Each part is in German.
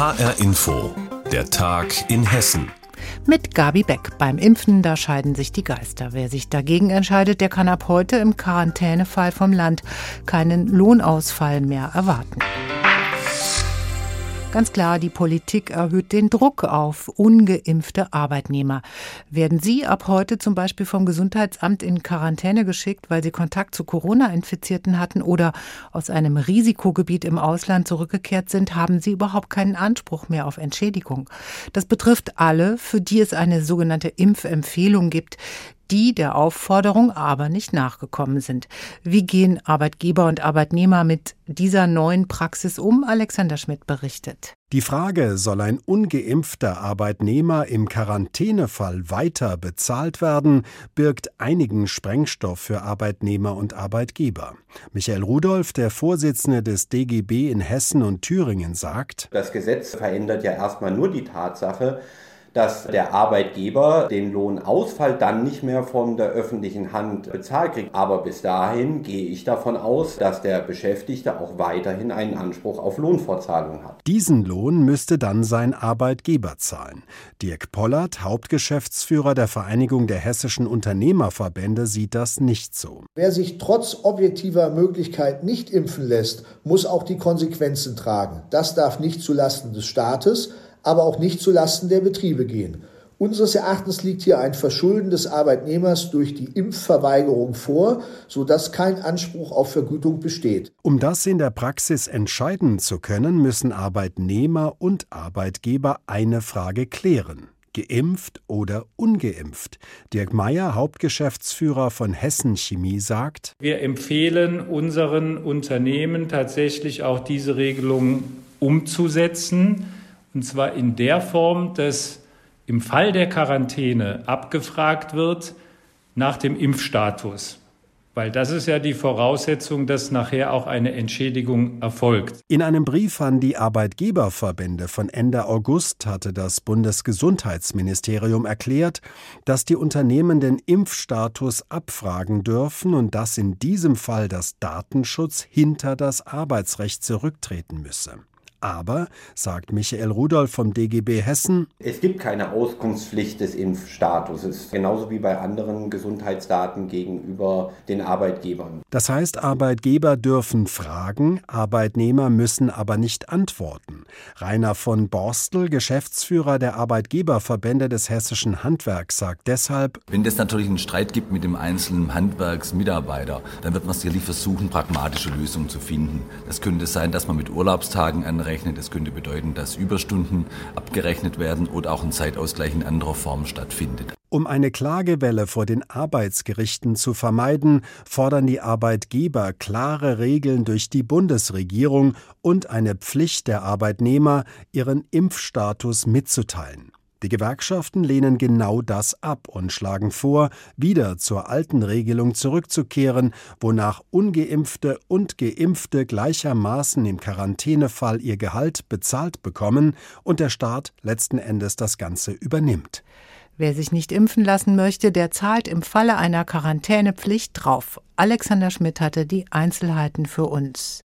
HR Info, der Tag in Hessen. Mit Gabi Beck. Beim Impfen, da scheiden sich die Geister. Wer sich dagegen entscheidet, der kann ab heute im Quarantänefall vom Land keinen Lohnausfall mehr erwarten. Ganz klar, die Politik erhöht den Druck auf ungeimpfte Arbeitnehmer. Werden sie ab heute zum Beispiel vom Gesundheitsamt in Quarantäne geschickt, weil sie Kontakt zu Corona-Infizierten hatten oder aus einem Risikogebiet im Ausland zurückgekehrt sind, haben sie überhaupt keinen Anspruch mehr auf Entschädigung. Das betrifft alle, für die es eine sogenannte Impfempfehlung gibt die der Aufforderung aber nicht nachgekommen sind. Wie gehen Arbeitgeber und Arbeitnehmer mit dieser neuen Praxis um? Alexander Schmidt berichtet. Die Frage, soll ein ungeimpfter Arbeitnehmer im Quarantänefall weiter bezahlt werden, birgt einigen Sprengstoff für Arbeitnehmer und Arbeitgeber. Michael Rudolph, der Vorsitzende des DGB in Hessen und Thüringen, sagt, Das Gesetz verändert ja erstmal nur die Tatsache, dass der Arbeitgeber den Lohnausfall dann nicht mehr von der öffentlichen Hand bezahlt kriegt. Aber bis dahin gehe ich davon aus, dass der Beschäftigte auch weiterhin einen Anspruch auf Lohnfortzahlung hat. Diesen Lohn müsste dann sein Arbeitgeber zahlen. Dirk Pollert, Hauptgeschäftsführer der Vereinigung der hessischen Unternehmerverbände, sieht das nicht so. Wer sich trotz objektiver Möglichkeit nicht impfen lässt, muss auch die Konsequenzen tragen. Das darf nicht zulasten des Staates, aber auch nicht zulasten der Betriebe gehen. Unseres Erachtens liegt hier ein Verschulden des Arbeitnehmers durch die Impfverweigerung vor, sodass kein Anspruch auf Vergütung besteht. Um das in der Praxis entscheiden zu können, müssen Arbeitnehmer und Arbeitgeber eine Frage klären. Geimpft oder ungeimpft? Dirk Meyer, Hauptgeschäftsführer von Hessen Chemie, sagt: Wir empfehlen unseren Unternehmen tatsächlich auch diese Regelung umzusetzen und zwar in der Form, dass im Fall der Quarantäne abgefragt wird nach dem Impfstatus. Weil das ist ja die Voraussetzung, dass nachher auch eine Entschädigung erfolgt. In einem Brief an die Arbeitgeberverbände von Ende August hatte das Bundesgesundheitsministerium erklärt, dass die Unternehmen den Impfstatus abfragen dürfen und dass in diesem Fall das Datenschutz hinter das Arbeitsrecht zurücktreten müsse. Aber, sagt Michael Rudolph vom DGB Hessen, es gibt keine Auskunftspflicht des Impfstatuses, genauso wie bei anderen Gesundheitsdaten gegenüber den Arbeitgebern. Das heißt, Arbeitgeber dürfen fragen, Arbeitnehmer müssen aber nicht antworten. Rainer von Borstel, Geschäftsführer der Arbeitgeberverbände des hessischen Handwerks, sagt deshalb, wenn es natürlich einen Streit gibt mit dem einzelnen Handwerksmitarbeiter, dann wird man sicherlich versuchen, pragmatische Lösungen zu finden. Das könnte sein, dass man mit Urlaubstagen anrechnet, abgerechnet. Das könnte bedeuten, dass Überstunden abgerechnet werden oder auch ein Zeitausgleich in anderer Form stattfindet. Um eine Klagewelle vor den Arbeitsgerichten zu vermeiden, fordern die Arbeitgeber klare Regeln durch die Bundesregierung und eine Pflicht der Arbeitnehmer, ihren Impfstatus mitzuteilen. Die Gewerkschaften lehnen genau das ab und schlagen vor, wieder zur alten Regelung zurückzukehren, wonach ungeimpfte und geimpfte gleichermaßen im Quarantänefall ihr Gehalt bezahlt bekommen und der Staat letzten Endes das Ganze übernimmt. Wer sich nicht impfen lassen möchte, der zahlt im Falle einer Quarantänepflicht drauf. Alexander Schmidt hatte die Einzelheiten für uns.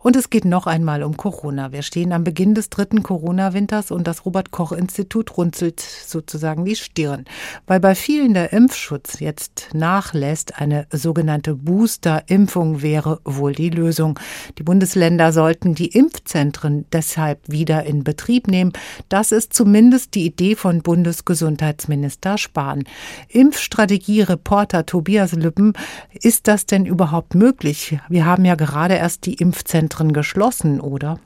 Und es geht noch einmal um Corona. Wir stehen am Beginn des dritten Corona-Winters und das Robert-Koch-Institut runzelt sozusagen die Stirn, weil bei vielen der Impfschutz jetzt nachlässt. Eine sogenannte Booster-Impfung wäre wohl die Lösung. Die Bundesländer sollten die Impfzentren deshalb wieder in Betrieb nehmen. Das ist zumindest die Idee von Bundesgesundheitsminister Spahn. Impfstrategie-Reporter Tobias Lübben, ist das denn überhaupt möglich? Wir haben ja gerade erst die Impfzentren Zentren geschlossen, oder?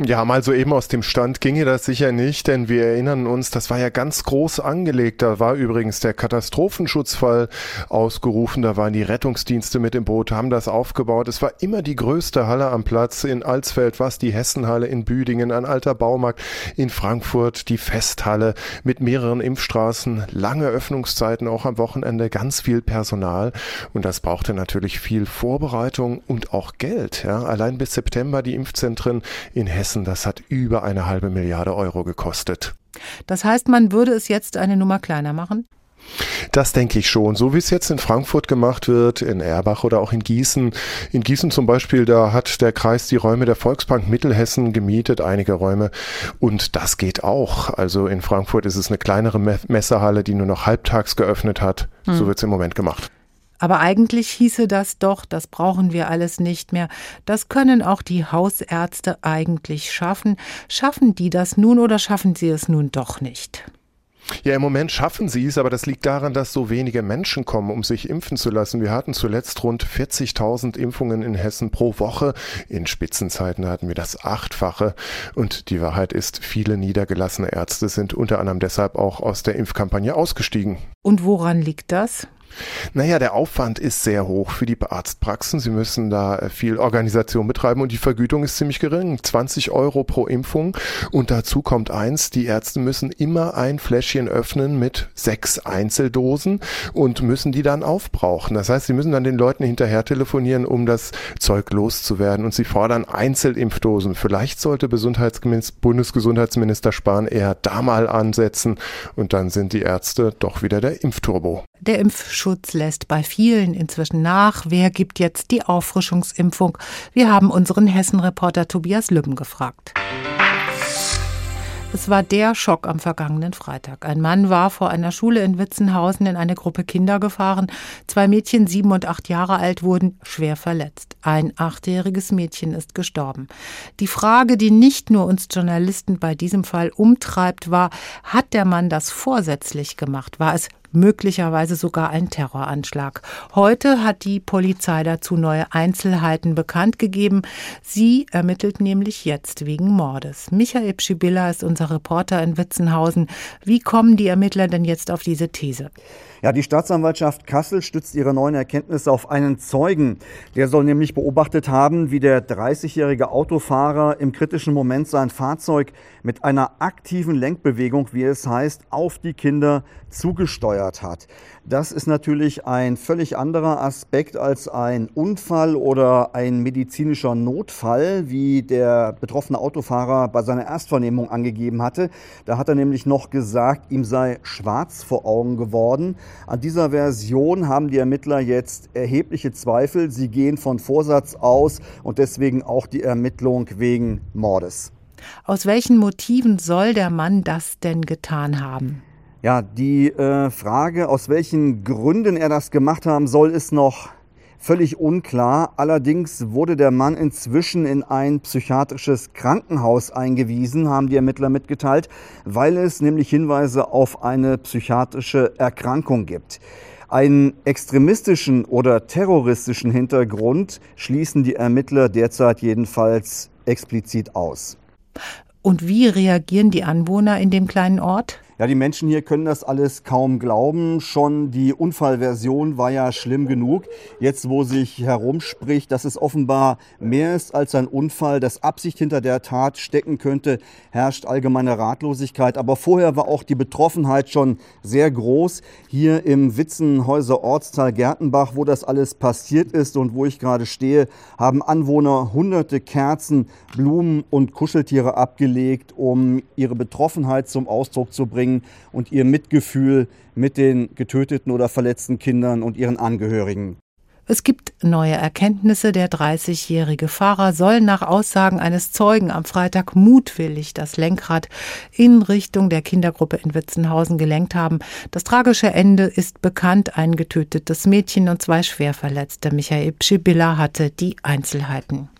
Ja, mal so eben aus dem Stand ginge das sicher nicht, denn wir erinnern uns, das war ja ganz groß angelegt. Da war übrigens der Katastrophenschutzfall ausgerufen, da waren die Rettungsdienste mit im Boot, haben das aufgebaut. Es war immer die größte Halle am Platz in Alsfeld, was die Hessenhalle in Büdingen, ein alter Baumarkt in Frankfurt, die Festhalle mit mehreren Impfstraßen, lange Öffnungszeiten, auch am Wochenende, ganz viel Personal. Und das brauchte natürlich viel Vorbereitung und auch Geld. Ja. Allein bis September die Impfzentren in Hessen Hessen, das hat über eine halbe Milliarde Euro gekostet. Das heißt, man würde es jetzt eine Nummer kleiner machen? Das denke ich schon. So wie es jetzt in Frankfurt gemacht wird, in Erbach oder auch in Gießen. In Gießen zum Beispiel, da hat der Kreis die Räume der Volksbank Mittelhessen gemietet, einige Räume. Und das geht auch. Also in Frankfurt ist es eine kleinere Messehalle, die nur noch halbtags geöffnet hat. Hm. So wird es im Moment gemacht. Aber eigentlich hieße das doch, das brauchen wir alles nicht mehr. Das können auch die Hausärzte eigentlich schaffen. Schaffen die das nun oder schaffen sie es nun doch nicht? Ja, im Moment schaffen sie es, aber das liegt daran, dass so wenige Menschen kommen, um sich impfen zu lassen. Wir hatten zuletzt rund 40.000 Impfungen in Hessen pro Woche. In Spitzenzeiten hatten wir das Achtfache. Und die Wahrheit ist, viele niedergelassene Ärzte sind unter anderem deshalb auch aus der Impfkampagne ausgestiegen. Und woran liegt das? Naja, der Aufwand ist sehr hoch für die Arztpraxen. Sie müssen da äh, viel Organisation betreiben und die Vergütung ist ziemlich gering. 20 Euro pro Impfung. Und dazu kommt eins, die Ärzte müssen immer ein Fläschchen öffnen mit sechs Einzeldosen und müssen die dann aufbrauchen. Das heißt, sie müssen dann den Leuten hinterher telefonieren, um das Zeug loszuwerden. Und sie fordern Einzelimpfdosen. Vielleicht sollte Bundesgesundheitsminister Spahn eher da mal ansetzen und dann sind die Ärzte doch wieder der Impfturbo. Der Impfschutz lässt bei vielen inzwischen nach. Wer gibt jetzt die Auffrischungsimpfung? Wir haben unseren Hessen-Reporter Tobias Lübben gefragt. Es war der Schock am vergangenen Freitag. Ein Mann war vor einer Schule in Witzenhausen in eine Gruppe Kinder gefahren. Zwei Mädchen, sieben und acht Jahre alt, wurden schwer verletzt. Ein achtjähriges Mädchen ist gestorben. Die Frage, die nicht nur uns Journalisten bei diesem Fall umtreibt, war, hat der Mann das vorsätzlich gemacht? War es möglicherweise sogar ein Terroranschlag. Heute hat die Polizei dazu neue Einzelheiten bekannt gegeben. Sie ermittelt nämlich jetzt wegen Mordes. Michael Pschibilla ist unser Reporter in Witzenhausen. Wie kommen die Ermittler denn jetzt auf diese These? Ja, die Staatsanwaltschaft Kassel stützt ihre neuen Erkenntnisse auf einen Zeugen. Der soll nämlich beobachtet haben, wie der 30-jährige Autofahrer im kritischen Moment sein Fahrzeug mit einer aktiven Lenkbewegung, wie es heißt, auf die Kinder zugesteuert hat. Das ist natürlich ein völlig anderer Aspekt als ein Unfall oder ein medizinischer Notfall, wie der betroffene Autofahrer bei seiner Erstvernehmung angegeben hatte. Da hat er nämlich noch gesagt, ihm sei schwarz vor Augen geworden. An dieser Version haben die Ermittler jetzt erhebliche Zweifel. Sie gehen von Vorsatz aus und deswegen auch die Ermittlung wegen Mordes. Aus welchen Motiven soll der Mann das denn getan haben? Ja, die äh, Frage, aus welchen Gründen er das gemacht haben soll, ist noch völlig unklar. Allerdings wurde der Mann inzwischen in ein psychiatrisches Krankenhaus eingewiesen, haben die Ermittler mitgeteilt, weil es nämlich Hinweise auf eine psychiatrische Erkrankung gibt. Einen extremistischen oder terroristischen Hintergrund schließen die Ermittler derzeit jedenfalls explizit aus. Und wie reagieren die Anwohner in dem kleinen Ort? Ja, die Menschen hier können das alles kaum glauben. Schon die Unfallversion war ja schlimm genug. Jetzt, wo sich herumspricht, dass es offenbar mehr ist als ein Unfall, dass Absicht hinter der Tat stecken könnte, herrscht allgemeine Ratlosigkeit. Aber vorher war auch die Betroffenheit schon sehr groß. Hier im Witzenhäuser Ortsteil Gertenbach, wo das alles passiert ist und wo ich gerade stehe, haben Anwohner hunderte Kerzen, Blumen und Kuscheltiere abgelegt, um ihre Betroffenheit zum Ausdruck zu bringen bringen und ihr Mitgefühl mit den getöteten oder verletzten Kindern und ihren Angehörigen. Es gibt neue Erkenntnisse. Der 30-jährige Fahrer soll nach Aussagen eines Zeugen am Freitag mutwillig das Lenkrad in Richtung der Kindergruppe in Witzenhausen gelenkt haben. Das tragische Ende ist bekannt. Ein getötetes Mädchen und zwei Schwerverletzte. Michael Pschibilla hatte die Einzelheiten.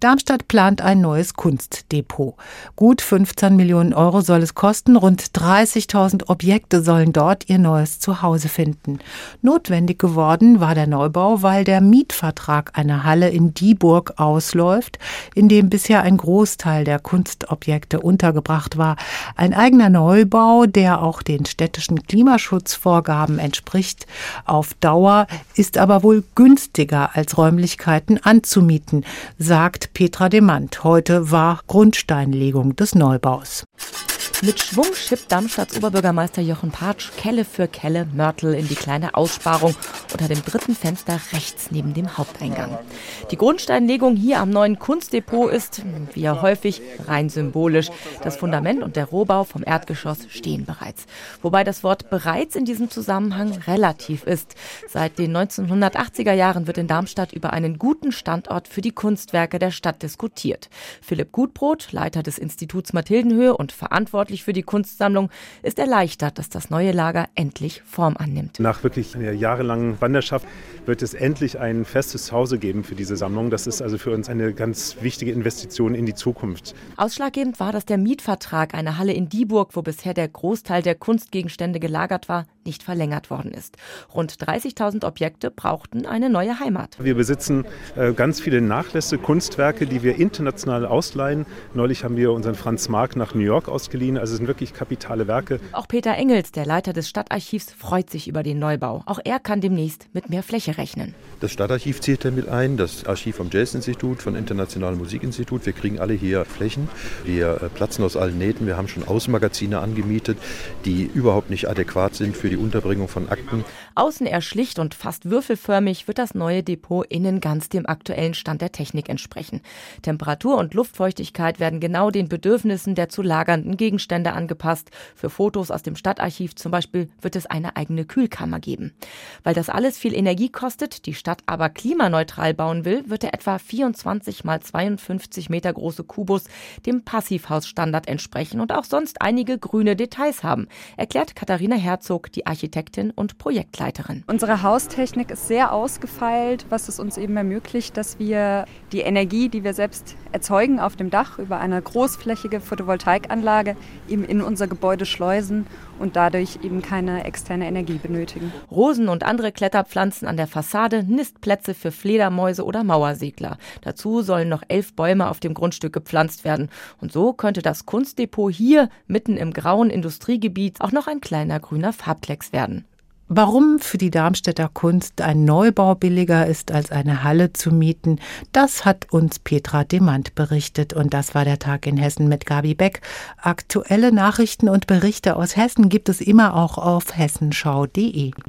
Darmstadt plant ein neues Kunstdepot. Gut 15 Millionen Euro soll es kosten. Rund 30.000 Objekte sollen dort ihr neues Zuhause finden. Notwendig geworden war der Neubau, weil der Mietvertrag einer Halle in Dieburg ausläuft, in dem bisher ein Großteil der Kunstobjekte untergebracht war. Ein eigener Neubau, der auch den städtischen Klimaschutzvorgaben entspricht, auf Dauer ist aber wohl günstiger als Räumlichkeiten anzumieten, sagt Petra Demand. Heute war Grundsteinlegung des Neubaus. Mit Schwung schippt Darmstadts Oberbürgermeister Jochen Patsch Kelle für Kelle Mörtel in die kleine Aussparung unter dem dritten Fenster rechts neben dem Haupteingang. Die Grundsteinlegung hier am neuen Kunstdepot ist, wie ja häufig, rein symbolisch. Das Fundament und der Rohbau vom Erdgeschoss stehen bereits. Wobei das Wort bereits in diesem Zusammenhang relativ ist. Seit den 1980er Jahren wird in Darmstadt über einen guten Standort für die Kunstwerke der Stadt diskutiert. Philipp Gutbrot, Leiter des Instituts Mathildenhöhe und verantwortlich verantwortlich für die Kunstsammlung, ist erleichtert, dass das neue Lager endlich Form annimmt. Nach wirklich einer jahrelangen Wanderschaft wird es endlich ein festes Zuhause geben für diese Sammlung. Das ist also für uns eine ganz wichtige Investition in die Zukunft. Ausschlaggebend war, dass der Mietvertrag einer Halle in Dieburg, wo bisher der Großteil der Kunstgegenstände gelagert war, nicht verlängert worden ist. Rund 30.000 Objekte brauchten eine neue Heimat. Wir besitzen äh, ganz viele Nachlässe, Kunstwerke, die wir international ausleihen. Neulich haben wir unseren Franz Marc nach New York ausgeliehen. Also es sind wirklich kapitale Werke. Auch Peter Engels, der Leiter des Stadtarchivs, freut sich über den Neubau. Auch er kann demnächst mit mehr Fläche rechnen. Das Stadtarchiv zählt damit ein, das Archiv vom Jazz-Institut, vom Internationalen Musikinstitut. Wir kriegen alle hier Flächen. Wir äh, platzen aus allen Nähten. Wir haben schon Außenmagazine angemietet, die überhaupt nicht adäquat sind für die Unterbringung von Akten. Außen eher schlicht und fast würfelförmig wird das neue Depot innen ganz dem aktuellen Stand der Technik entsprechen. Temperatur und Luftfeuchtigkeit werden genau den Bedürfnissen der zu lagernden Gegenstände angepasst. Für Fotos aus dem Stadtarchiv zum Beispiel wird es eine eigene Kühlkammer geben. Weil das alles viel Energie kostet, die Stadt aber klimaneutral bauen will, wird der etwa 24 mal 52 Meter große Kubus dem Passivhausstandard entsprechen und auch sonst einige grüne Details haben, erklärt Katharina Herzog, die Architektin und Projektleiterin. Unsere Haustechnik ist sehr ausgefeilt, was es uns eben ermöglicht, dass wir die Energie, die wir selbst erzeugen auf dem Dach über eine großflächige Photovoltaikanlage, eben in unser Gebäude schleusen und dadurch eben keine externe Energie benötigen. Rosen und andere Kletterpflanzen an der Fassade, Nistplätze für Fledermäuse oder Mauersegler. Dazu sollen noch elf Bäume auf dem Grundstück gepflanzt werden. Und so könnte das Kunstdepot hier mitten im grauen Industriegebiet auch noch ein kleiner grüner Farbklecks werden. Warum für die Darmstädter Kunst ein Neubau billiger ist, als eine Halle zu mieten, das hat uns Petra Demand berichtet. Und das war der Tag in Hessen mit Gabi Beck. Aktuelle Nachrichten und Berichte aus Hessen gibt es immer auch auf hessenschau.de.